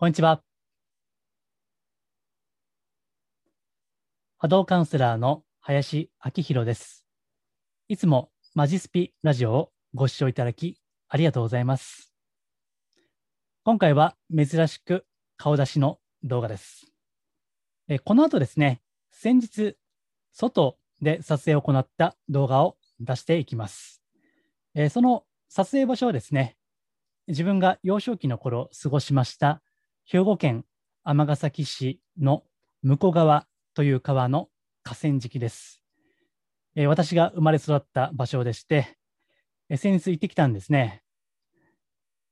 こんにちは。波動カウンセラーの林明宏です。いつもマジスピラジオをご視聴いただきありがとうございます。今回は珍しく顔出しの動画です。えこの後ですね、先日、外で撮影を行った動画を出していきます。えその撮影場所はですね、自分が幼少期の頃過ごしました兵庫県尼崎市の向こう側という川の河川敷です。え私が生まれ育った場所でして、え先日行ってきたんですね。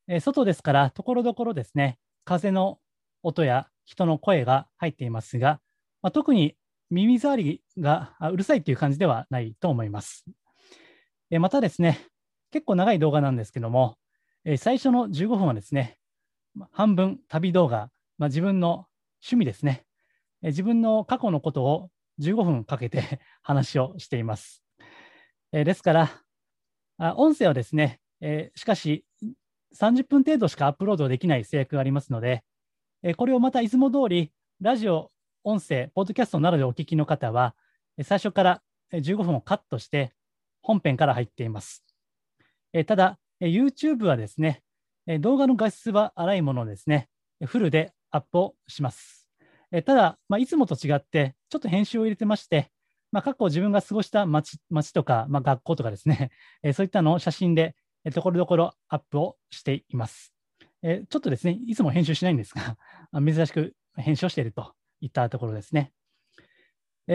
え外ですから、ところどころですね、風の音や人の声が入っていますが、まあ、特に耳障りがうるさいという感じではないと思います。えまたですね、結構長い動画なんですけども、え最初の15分はですね、半分旅動画、まあ、自分の趣味ですね、え自分の過去のことを15分かけて 話をしています。えですから、あ音声はですね、えしかし30分程度しかアップロードできない制約がありますので、えこれをまたいつも通り、ラジオ、音声、ポッドキャストなどでお聞きの方は、最初から15分をカットして本編から入っています。えただ、YouTube はですね、動画の画質は荒いものですね、フルでアップをします。ただ、まあ、いつもと違って、ちょっと編集を入れてまして、まあ、過去自分が過ごした街街とか、まあ、学校とかですね、そういったのを写真でところどころアップをしています。ちょっとですね、いつも編集しないんですが、珍しく編集をしているといったところですね。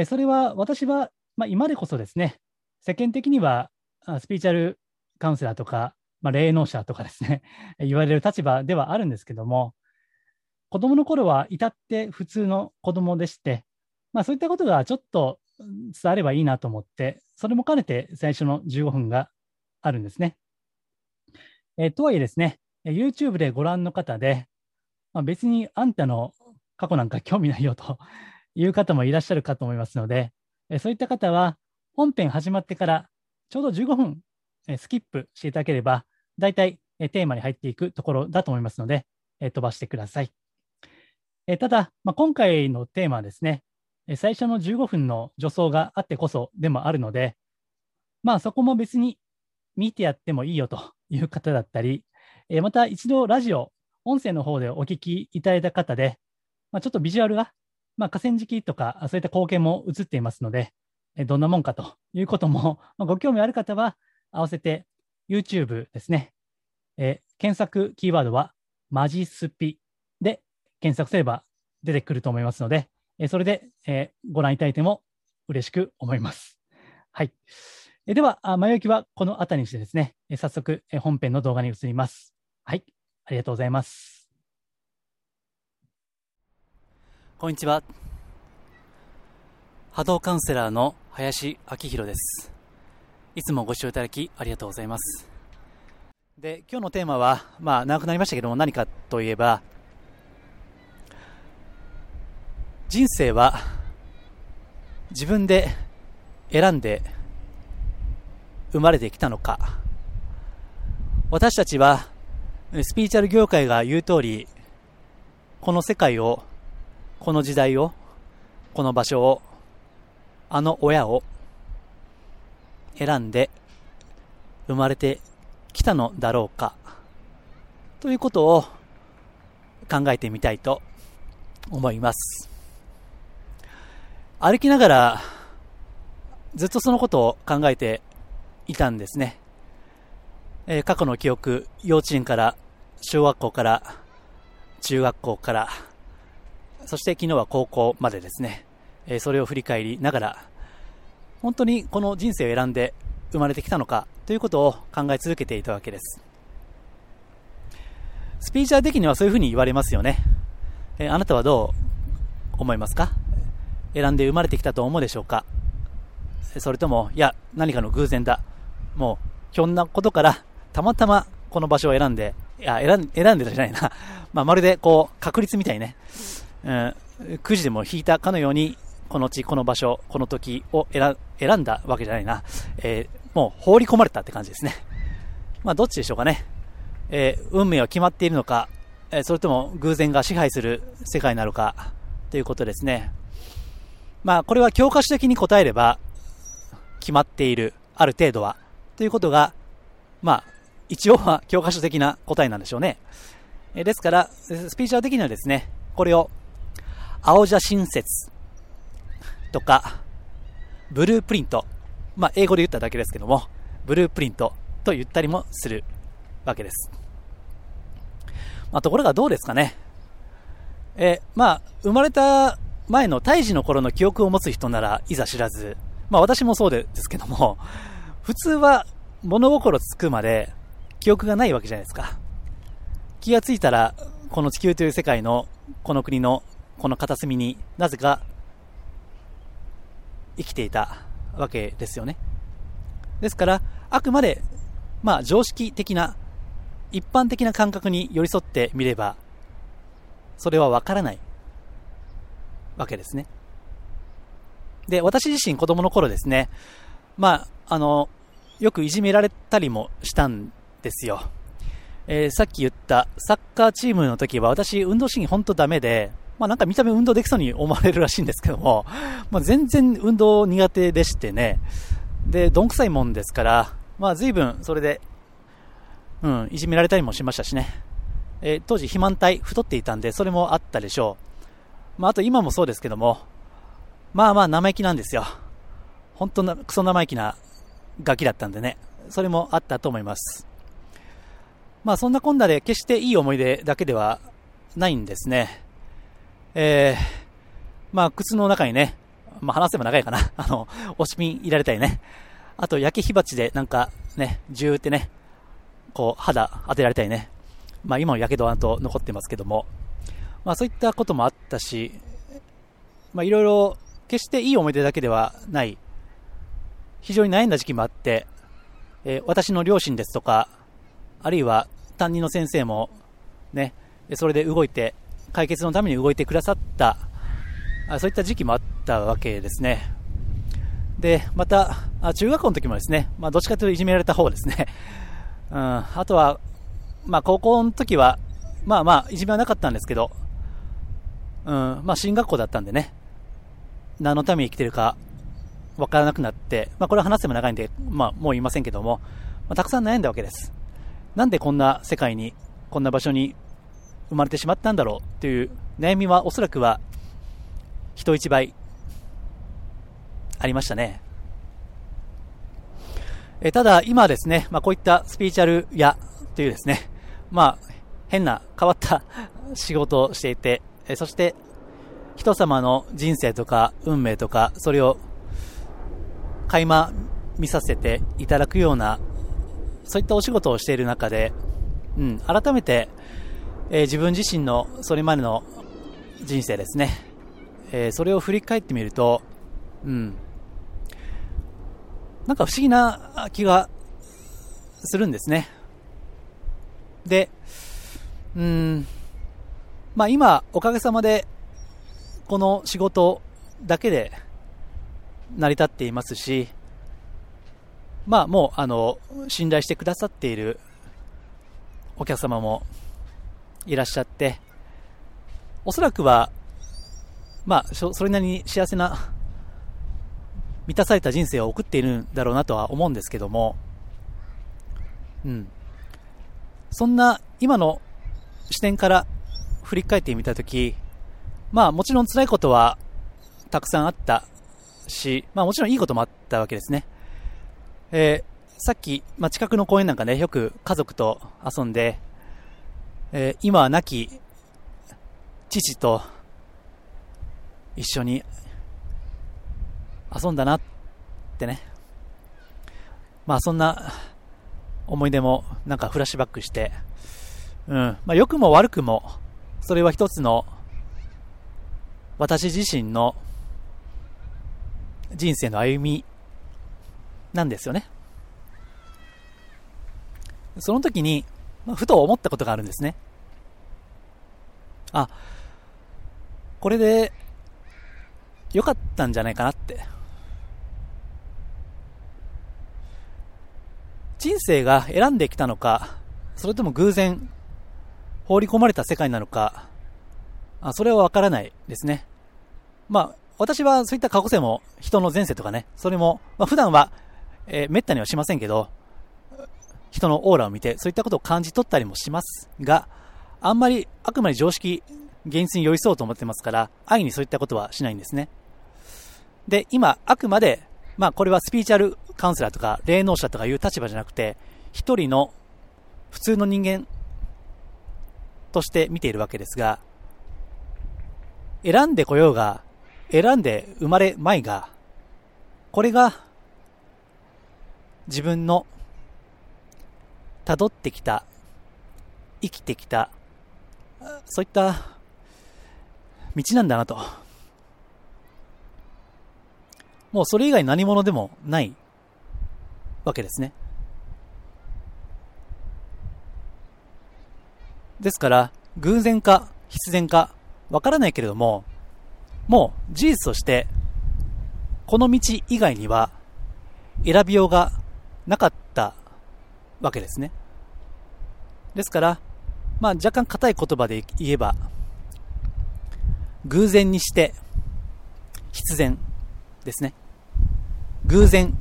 それは私は、まあ、今でこそですね、世間的にはスピーチャルカウンセラーとか、まあ、霊能者とかですね、言われる立場ではあるんですけども、子供の頃は至って普通の子供でして、まあ、そういったことがちょっと伝わればいいなと思って、それも兼ねて最初の15分があるんですね。えー、とはいえですね、YouTube でご覧の方で、まあ、別にあんたの過去なんか興味ないよという方もいらっしゃるかと思いますので、え、そういった方は本編始まってからちょうど15分スキップしていただければ、大体テーマに入っていくところだと思いますので、飛ばしてください。ただ、まあ、今回のテーマはですね、最初の15分の助走があってこそでもあるので、まあそこも別に見てやってもいいよという方だったり、また一度ラジオ、音声の方でお聞きいただいた方で、まあ、ちょっとビジュアルが、まあ、河川敷とかそういった光景も映っていますので、どんなもんかということも、まあ、ご興味ある方は、合わせて YouTube ですね、え検索キーワードはマジスピで検索すれば出てくると思いますので、えそれで、えご覧いただいても嬉しく思います。はい。えでは、前置きはこの辺りにしてですね、え早速、え本編の動画に移ります。はい。ありがとうございます。こんにちは。波動カウンセラーの林明宏です。いつもご視聴いただきありがとうございます。で、今日のテーマは、まあ、長くなりましたけども、何かといえば、人生は自分で選んで生まれてきたのか。私たちは、スピーチャル業界が言う通り、この世界を、この時代を、この場所を、あの親を、選んで生まれてきたのだろうかということを考えてみたいと思います。歩きながらずっとそのことを考えていたんですね。えー、過去の記憶、幼稚園から小学校から中学校からそして昨日は高校までですね、えー、それを振り返りながら本当にこの人生を選んで生まれてきたのかということを考え続けていたわけです。スピーチャー的にはそういうふうに言われますよね。えあなたはどう思いますか？選んで生まれてきたと思うでしょうか？それとも、いや、何かの偶然だ。もう、ひょんなことから、たまたまこの場所を選んで、いや、選ん選んでたじゃないな。まあ、まるで、こう、確率みたいね。うん、くじでも引いたかのように、この地、この場所、この時を選んだわけじゃないな。えー、もう放り込まれたって感じですね。まあ、どっちでしょうかね。えー、運命は決まっているのか、えそれとも偶然が支配する世界なのかということですね。まあ、これは教科書的に答えれば決まっている、ある程度は、ということが、まあ、一応は教科書的な答えなんでしょうね。えですから、スピーチャー的にはですね、これを、青写真説とか、ブループリント、まあ、英語で言っただけですけども、ブループリントと言ったりもするわけです。まあ、ところがどうですかね。え、まあ、生まれた前の胎児の頃の記憶を持つ人ならいざ知らず、まあ私もそうですけども、普通は物心つくまで記憶がないわけじゃないですか。気がついたら、この地球という世界の、この国の、この片隅になぜか生きていたわけですよね。ですから、あくまで、まあ常識的な、一般的な感覚に寄り添ってみれば、それはわからないわけですね。で、私自身子供の頃ですね、まあ、あの、よくいじめられたりもしたんですよ。えー、さっき言ったサッカーチームの時は私運動神経ほんとダメで、まあなんか見た目運動できそうに思われるらしいんですけども、まあ全然運動苦手でしてね、で、どんくさいもんですから、まあ随分それで、うん、いじめられたりもしましたしね。えー、当時肥満体太っていたんで、それもあったでしょう。まああと今もそうですけども、まあまあ生意気なんですよ。本当な、クソ生意気なガキだったんでね。それもあったと思います。まあそんなこんなで決していい思い出だけではないんですね。えー、まあ靴の中にね、まあ話せば長いかな。あの、押しピン入られたりね。あと焼け火鉢でなんかね、ジューってね、こう肌当てられたりね。まあ今も火傷と残ってますけども。まあそういったこともあったし、まあいろいろ決していい思い出だけではない、非常に悩んだ時期もあって、えー、私の両親ですとか、あるいは担任の先生も、ね、それで動いて、解決のために動いてくださった、あそういった時期もあったわけですね。で、また、あ中学校の時もですね、まあ、どっちかというといじめられた方ですね。うん、あとは、まあ、高校の時は、まあまあ、いじめはなかったんですけど、うん、まあ、進学校だったんでね、何のために生きてるかわからなくなって、まあ、これは話しても長いんで、まあ、もう言いませんけども、まあ、たくさん悩んだわけです。なんでこんな世界に、こんな場所に生まれてしまったんだろうという悩みはおそらくは人一倍ありましたね。えただ、今ですね、まあ、こういったスピーチャル屋というですね、まあ、変な変わった仕事をしていて、えそして人様の人生とか運命とか、それを垣間見させていただくような、そういったお仕事をしている中で、うん、改めて、え、自分自身のそれまでの人生ですね、え、それを振り返ってみると、うん、なんか不思議な気がするんですね。で、うん、まあ今、おかげさまでこの仕事だけで成り立っていますし、まあもう、あの、信頼してくださっているお客様もいらっしゃって、おそらくは、まあ、それなりに幸せな、満たされた人生を送っているんだろうなとは思うんですけども、うん。そんな今の視点から振り返ってみたとき、まあもちろん辛いことはたくさんあったし、まあもちろんいいこともあったわけですね。えー、さっき、まあ近くの公園なんかね、よく家族と遊んで、えー、今は亡き父と一緒に遊んだなってね。まあそんな思い出もなんかフラッシュバックして、うん。まあ良くも悪くも、それは一つの私自身の人生の歩みなんですよね。その時に、まあ、ふと思ったことがあるんですね。あ、これで良かったんじゃないかなって。人生が選んできたのか、それとも偶然、放り込まれた世界なのか、あそれはわからないですね。まあ、私はそういった過去世も人の前世とかね、それも、まあ、普段は、えー、滅多にはしませんけど、人のオーラを見て、そういったことを感じ取ったりもしますが、あんまりあくまで常識、現実に寄り添おうと思ってますから、安易にそういったことはしないんですね。で、今、あくまで、まあこれはスピーチャルカウンセラーとか霊能者とかいう立場じゃなくて、一人の普通の人間として見ているわけですが、選んでこようが、選んで生まれまいが、これが自分の辿ってきた、生きてきた、そういった道なんだなと。もうそれ以外何者でもないわけですね。ですから、偶然か必然かわからないけれども、もう事実として、この道以外には選びようがなかったわけですね。ですから、まあ若干硬い言葉で言えば、偶然にして必然ですね。偶然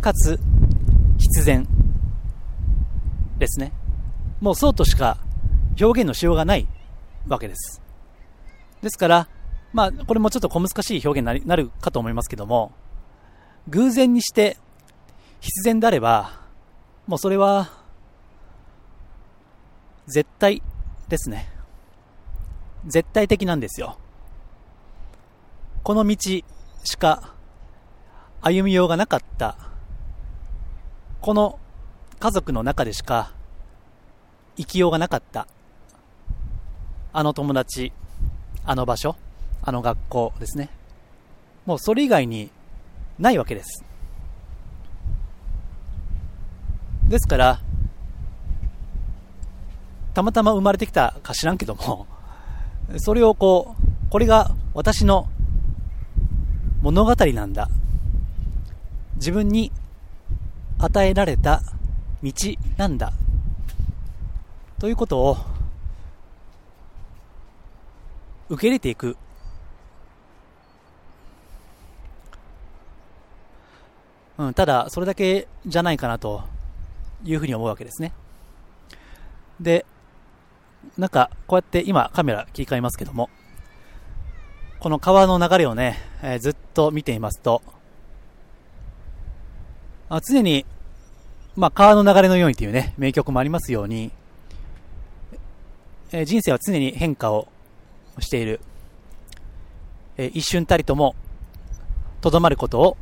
かつ必然ですね。もうそうとしか表現のしようがないわけです。ですから、まあ、これもちょっと小難しい表現になるかと思いますけども、偶然にして必然であれば、もうそれは、絶対ですね。絶対的なんですよ。この道しか歩みようがなかった、この家族の中でしか生きようがなかった、あの友達、あの場所、あの学校ですね。もうそれ以外にないわけです。ですから、たまたま生まれてきたか知らんけども、それをこう、これが私の物語なんだ。自分に与えられた道なんだ。ということを受け入れていく。うん、ただ、それだけじゃないかなというふうに思うわけですね。で、なんか、こうやって今カメラ切り替えますけども、この川の流れをね、えー、ずっと見ていますと、あ常に、まあ、川の流れのようにというね、名曲もありますように、えー、人生は常に変化をしている。え一瞬たりとも、とどまることを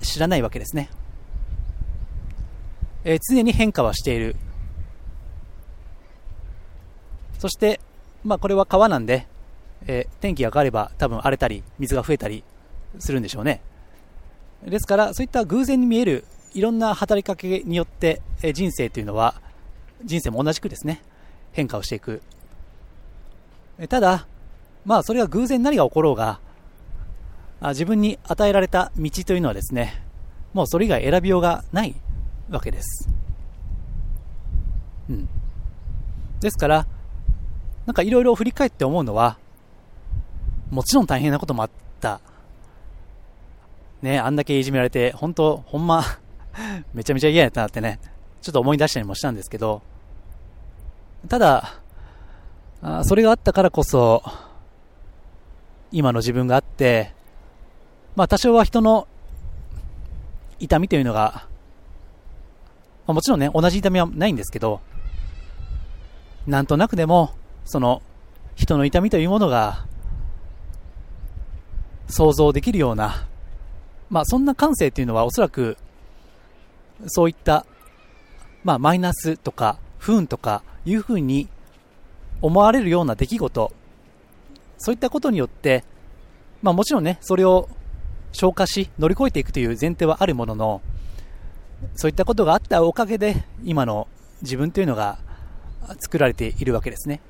知らないわけですね。え常に変化はしている。そして、まあこれは川なんで、え天気が変われば多分荒れたり、水が増えたりするんでしょうね。ですから、そういった偶然に見えるいろんな働きかけによって、え人生というのは、人生も同じくですね、変化をしていくえただ、まあそれは偶然何が起ころうが、自分に与えられた道というのはですね、もうそれ以外選びようがないわけです。うん。ですから、なんかいろいろ振り返って思うのは、もちろん大変なこともあった。ね、あんだけいじめられて、本当ほんま めちゃめちゃ嫌やったなってね、ちょっと思い出したりもしたんですけど、ただ、あそれがあったからこそ、今の自分があって、まあ多少は人の痛みというのが、まあ、もちろんね、同じ痛みはないんですけど、なんとなくでも、その、人の痛みというものが、想像できるような、まあそんな感性っていうのはおそらく、そういった、まあマイナスとか、不運とかいうふうに思われるような出来事、そういったことによって、まあもちろんね、それを消化し、乗り越えていくという前提はあるものの、そういったことがあったおかげで、今の自分というのが作られているわけですね。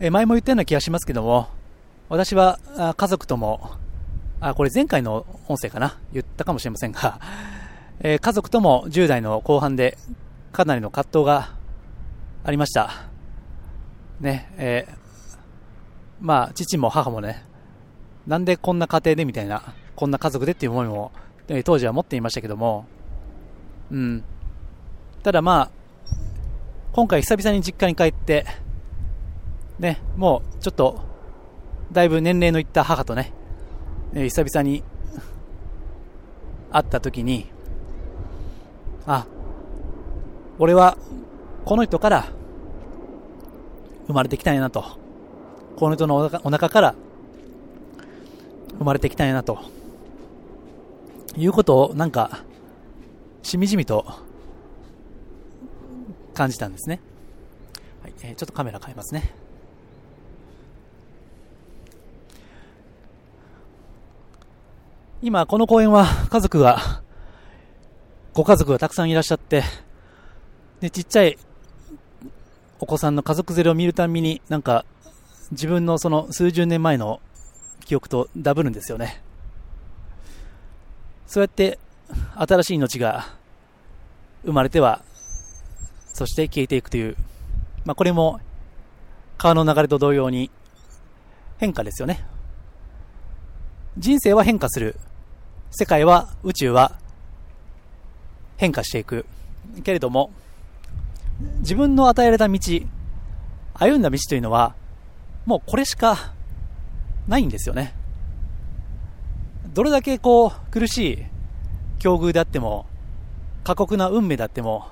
え前も言ったような気がしますけども、私は家族とも、あ、これ前回の音声かな？言ったかもしれませんが、え家族とも10代の後半でかなりの葛藤がありました。ね、えー、まあ、父も母もね、なんでこんな家庭でみたいな、こんな家族でっていう思いも、当時は持っていましたけども、うん。ただまあ、今回久々に実家に帰って、ね、もうちょっと、だいぶ年齢のいった母とね、え、久々に会った時に、あ、俺はこの人から生まれてきたんやなと。この人のお腹から生まれてきたんやなと。いうことをなんか、しみじみと感じたんですね。はい、えー、ちょっとカメラ変えますね。今、この公園は家族が、ご家族がたくさんいらっしゃって、で、ちっちゃいお子さんの家族連れを見るたびに、なんか、自分のその数十年前の記憶とダブるんですよね。そうやって新しい命が生まれては、そして消えていくという、まあこれも川の流れと同様に変化ですよね。人生は変化する。世界は、宇宙は変化していく。けれども、自分の与えられた道、歩んだ道というのは、もうこれしかないんですよね。どれだけこう、苦しい境遇であっても、過酷な運命であっても、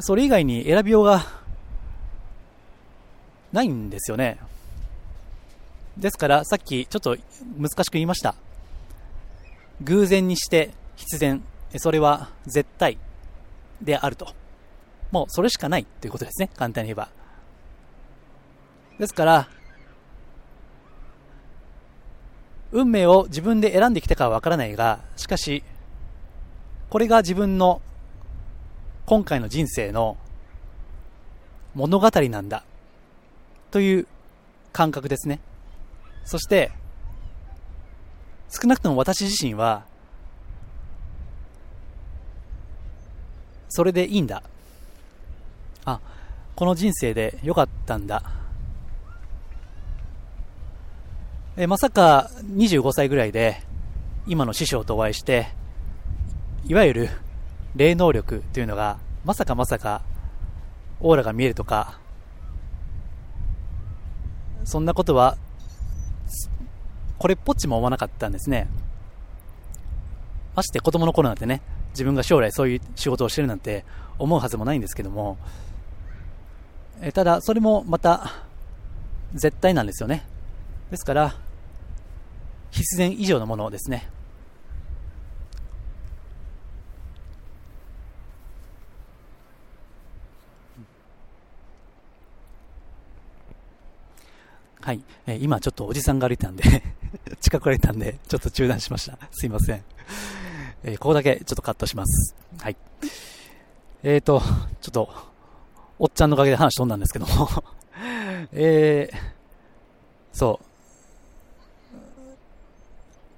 それ以外に選びようがないんですよね。ですから、さっきちょっと難しく言いました。偶然にして必然、それは絶対であると。もうそれしかないということですね。簡単に言えば。ですから、運命を自分で選んできたかはわからないが、しかし、これが自分の今回の人生の物語なんだという感覚ですね。そして、少なくとも私自身は、それでいいんだ。あ、この人生で良かったんだ。えまさか25歳ぐらいで今の師匠とお会いして、いわゆる霊能力というのがまさかまさかオーラが見えるとか、そんなことはこれっぽっちも思わなかったんですね。まして子供の頃なんてね、自分が将来そういう仕事をしてるなんて思うはずもないんですけども、えただ、それもまた、絶対なんですよね。ですから、必然以上のものですね。はい。えー、今ちょっとおじさんが歩いたんで 近く歩いたんで、ちょっと中断しました。すいません。えー、ここだけちょっとカットします。はい。えーと、ちょっと、おっちゃんのおかげで話飛んだんですけども えー、そう。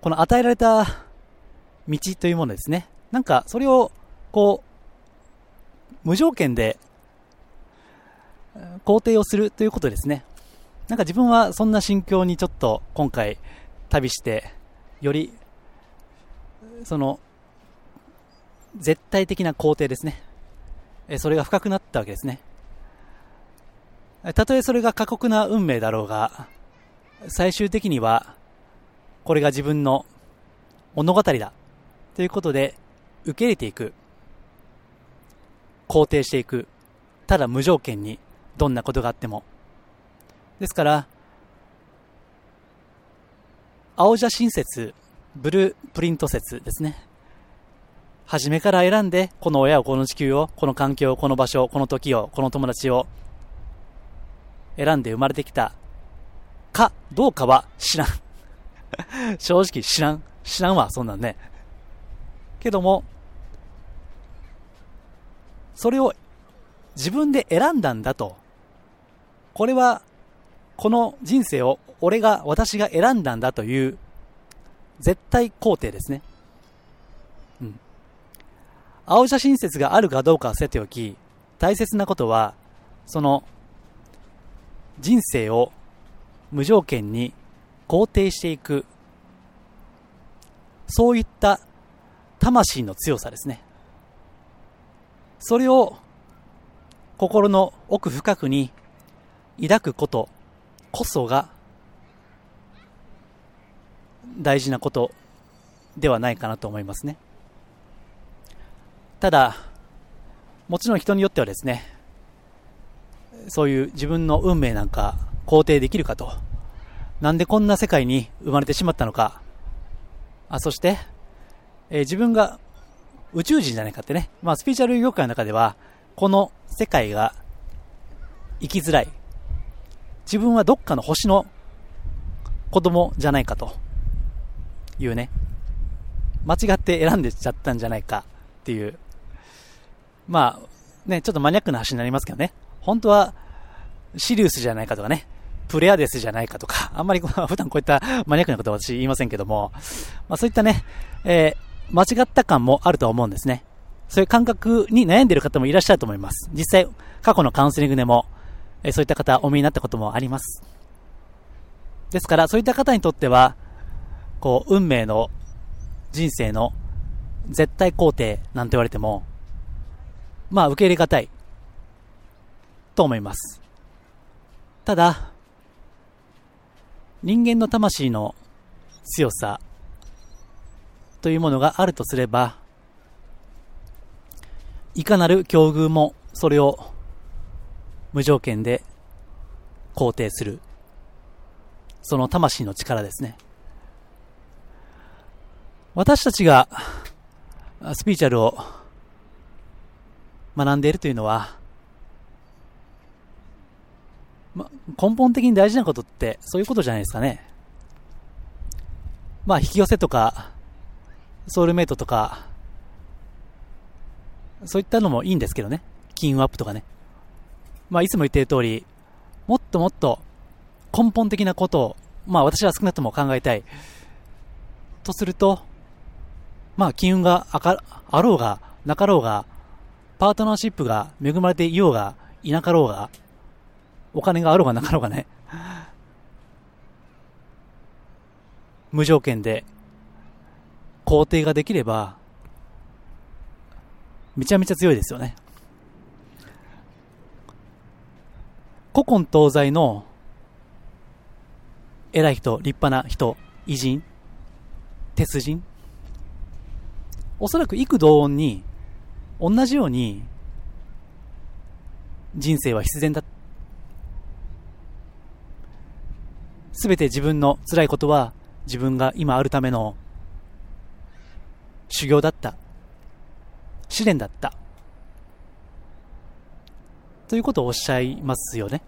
この与えられた道というものですね。なんか、それを、こう、無条件で、肯定をするということですね。なんか自分はそんな心境にちょっと今回旅して、より、その、絶対的な肯定ですね。それが深くなったわけですね。たとえそれが過酷な運命だろうが、最終的には、これが自分の物語だ。ということで、受け入れていく。肯定していく。ただ無条件に、どんなことがあっても。ですから、青写真説、ブループリント説ですね。初めから選んで、この親を、この地球を、この環境を、この場所を、この時を、この友達を、選んで生まれてきた、か、どうかは知らん。正直知らん。知らんわ、そんなんね。けども、それを自分で選んだんだと。これはこの人生を俺が、私が選んだんだという絶対肯定ですね。うん。青写真説があるかどうかはせておき、大切なことは、その人生を無条件に肯定していくそういった魂の強さですねそれを心の奥深くに抱くことこそが大事なことではないかなと思いますね。ただ、もちろん人によってはですね、そういう自分の運命なんか肯定できるかと。なんでこんな世界に生まれてしまったのか。あそして、えー、自分が宇宙人じゃないかってね。まあ、スピーチャル業界の中では、この世界が生きづらい。自分はどっかの星の子供じゃないかというね。間違って選んでちゃったんじゃないかっていう。まあ、ね、ちょっとマニアックな話になりますけどね。本当は、シリウスじゃないかとかね。プレアデスじゃないかとか、あんまり 普段こういったマニアックなことは私言いませんけども、まあそういったね、えー、間違った感もあると思うんですね。そういう感覚に悩んでいる方もいらっしゃると思います。実際、過去のカウンセリングでも、えー、そういった方お見えになったこともあります。ですから、そういった方にとっては、こう、運命の人生の絶対肯定なんて言われても、まあ受け入れがたいと思います。ただ、人間の魂の強さというものがあるとすれば、いかなる境遇もそれを無条件で肯定する。その魂の力ですね。私たちがスピーチャルを学んでいるというのは、ま、根本的に大事なことってそういうことじゃないですかね。まあ、引き寄せとか、ソウルメイトとか、そういったのもいいんですけどね。金運アップとかね。まあ、いつも言っている通り、もっともっと根本的なことを、まあ私は少なくとも考えたい。とすると、まあ金運があろうが、なかろうが、パートナーシップが恵まれていようが、いなかろうが、お金があろうがなかろうがね、無条件で肯定ができれば、めちゃめちゃ強いですよね。古今東西の偉い人、立派な人、偉人、鉄人、おそらく幾同音に、同じように、人生は必然だ。べて自分の辛いことは自分が今あるための修行だった。試練だった。ということをおっしゃいますよね。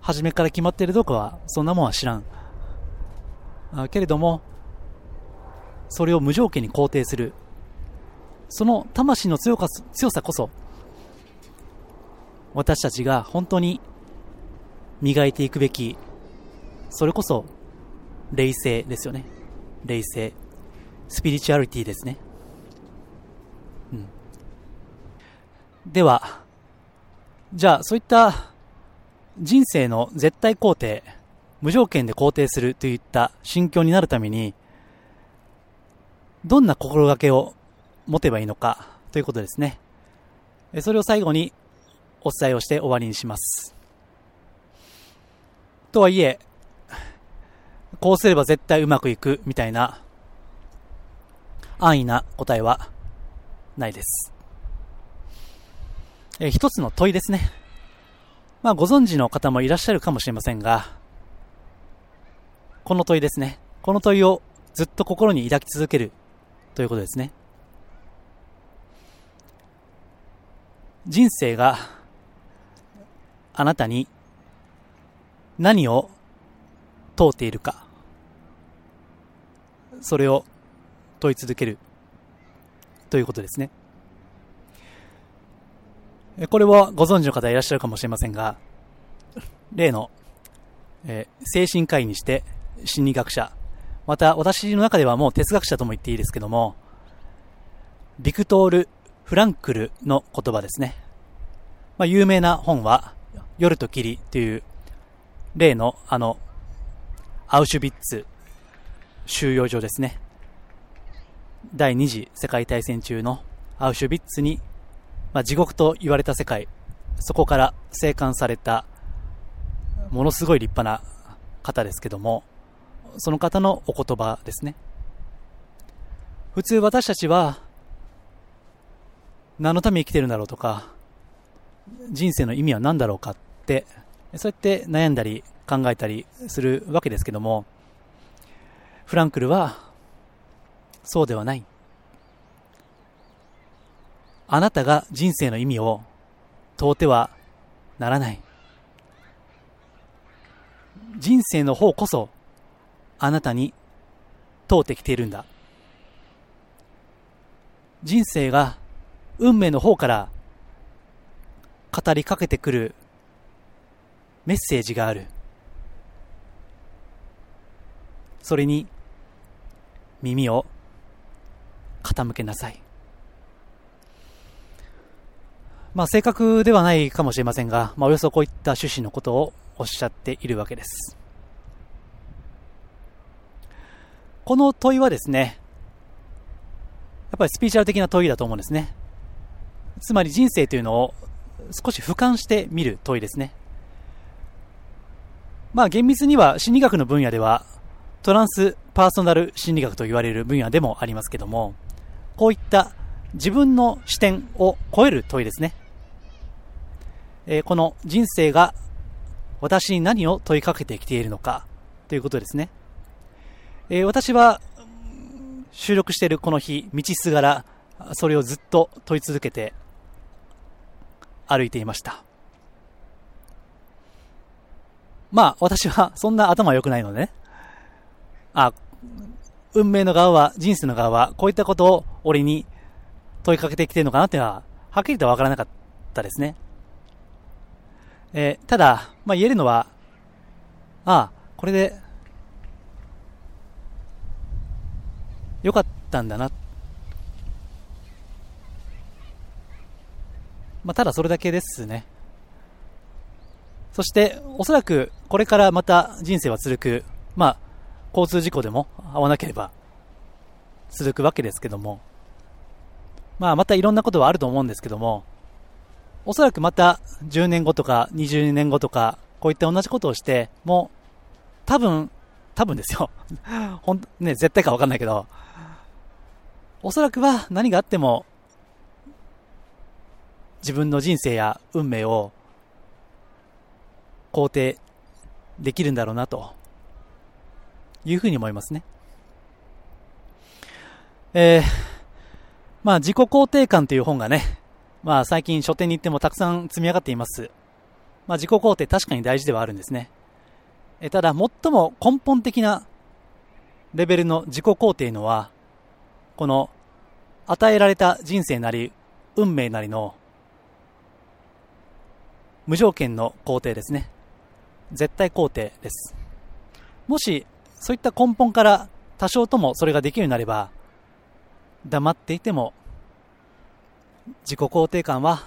初めから決まってるどうかは、そんなもんは知らん。あけれども、それを無条件に肯定する。その魂の強強さこそ、私たちが本当に磨いていくべき、それこそ、霊性ですよね。霊性。スピリチュアリティですね。うん。では、じゃあ、そういった人生の絶対肯定、無条件で肯定するといった心境になるために、どんな心がけを持てばいいのかということですね。それを最後にお伝えをして終わりにします。とはいえ、こうすれば絶対うまくいくみたいな安易な答えはないです。え一つの問いですね。まあご存知の方もいらっしゃるかもしれませんが、この問いですね。この問いをずっと心に抱き続けるということですね。人生があなたに何を問うているか、それを問い続けるということですね。これはご存知の方いらっしゃるかもしれませんが、例の、えー、精神科医にして心理学者、また私の中ではもう哲学者とも言っていいですけども、ビクトール・フランクルの言葉ですね。まあ、有名な本は、夜と霧という、例の、あの、アウシュビッツ収容所ですね。第二次世界大戦中のアウシュビッツに、まあ、地獄と言われた世界、そこから生還された、ものすごい立派な方ですけども、その方のお言葉ですね。普通私たちは、何のために生きてるんだろうとか、人生の意味は何だろうかって、そうやって悩んだり考えたりするわけですけども、フランクルは、そうではない。あなたが人生の意味を問うてはならない。人生の方こそあなたに問うてきているんだ。人生が運命の方から語りかけてくるメッセージがある。それに耳を傾けなさい。まあ正確ではないかもしれませんが、まあおよそこういった趣旨のことをおっしゃっているわけです。この問いはですね、やっぱりスピーチャル的な問いだと思うんですね。つまり人生というのを少し俯瞰してみる問いですね。まあ厳密には心理学の分野ではトランスパーソナル心理学と言われる分野でもありますけども、こういった自分の視点を超える問いですね。えー、この人生が私に何を問いかけてきているのかということですね。えー、私は収録しているこの日、道すがら、それをずっと問い続けて歩いていました。まあ、私はそんな頭良くないのでね。あ、運命の側は、人生の側は、こういったことを俺に問いかけてきてるのかなっていうのは、はっきりとわからなかったですね。えー、ただ、まあ言えるのは、ああ、これで良かったんだな。まあ、ただそれだけですね。そして、おそらくこれからまた人生は続く。まあ、交通事故でも合わなければ続くわけですけども。まあ、またいろんなことはあると思うんですけども、おそらくまた10年後とか20年後とか、こういった同じことをして、もう、多分、多分ですよ。ほん、ね、絶対かわかんないけど、おそらくは何があっても自分の人生や運命を肯定できるんだろうなというふうに思いますね。えー、まあ自己肯定感という本がね、まあ最近書店に行ってもたくさん積み上がっています。まあ自己肯定確かに大事ではあるんですね。えただ最も根本的なレベルの自己肯定のは、この与えられた人生なり運命なりの無条件の肯定ですね。絶対肯定です。もしそういった根本から多少ともそれができるようになれば黙っていても自己肯定感は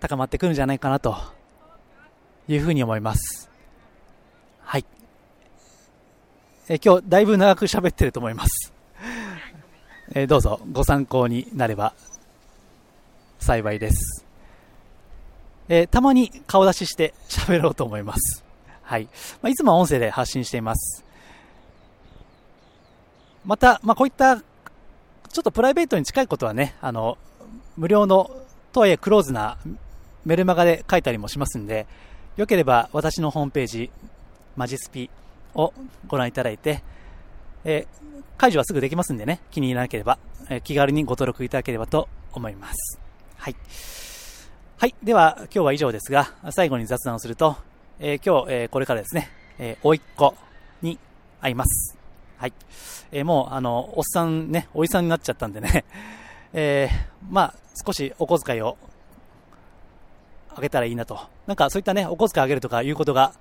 高まってくるんじゃないかなというふうに思います。はい。え今日だいぶ長く喋ってると思います。えどうぞご参考になれば幸いです。えたまに顔出しして喋ろうと思います。はい。まあ、いつも音声で発信しています。また、まあ、こういったちょっとプライベートに近いことはね、あの、無料の、とはいえクローズなメルマガで書いたりもしますんで、よければ私のホームページ、マジスピをご覧いただいて、えー、解除はすぐできますんでね、気に入らなければ、えー、気軽にご登録いただければと思います。はい。はい。では、今日は以上ですが、最後に雑談をすると、えー、今日、えー、これからですね、えー、おいっ子に会います。はい。えー、もう、あの、おっさんね、おいさんになっちゃったんでね、えー、まあ、少しお小遣いをあげたらいいなと。なんかそういったね、お小遣いあげるとかいうことが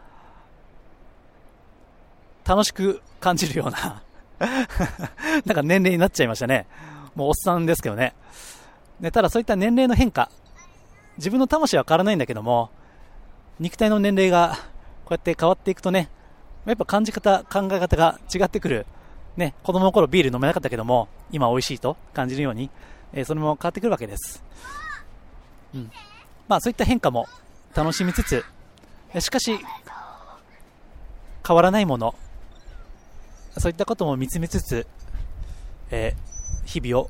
楽しく感じるような なんか年齢になっちゃいましたね。もうおっさんですけどね。でただそういった年齢の変化、自分の魂は変わらないんだけども、肉体の年齢がこうやって変わっていくとね、やっぱ感じ方、考え方が違ってくる。ね、子供の頃ビール飲めなかったけども、今美味しいと感じるように、えー、それも変わってくるわけです。うん。まあそういった変化も楽しみつつ、しかし、変わらないもの、そういったことも見つめつつ、えー、日々を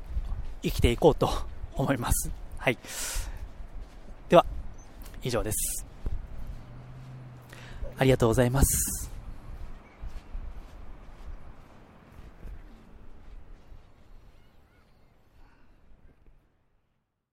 生きていこうと思います。はい。では、以上です。ありがとうございます。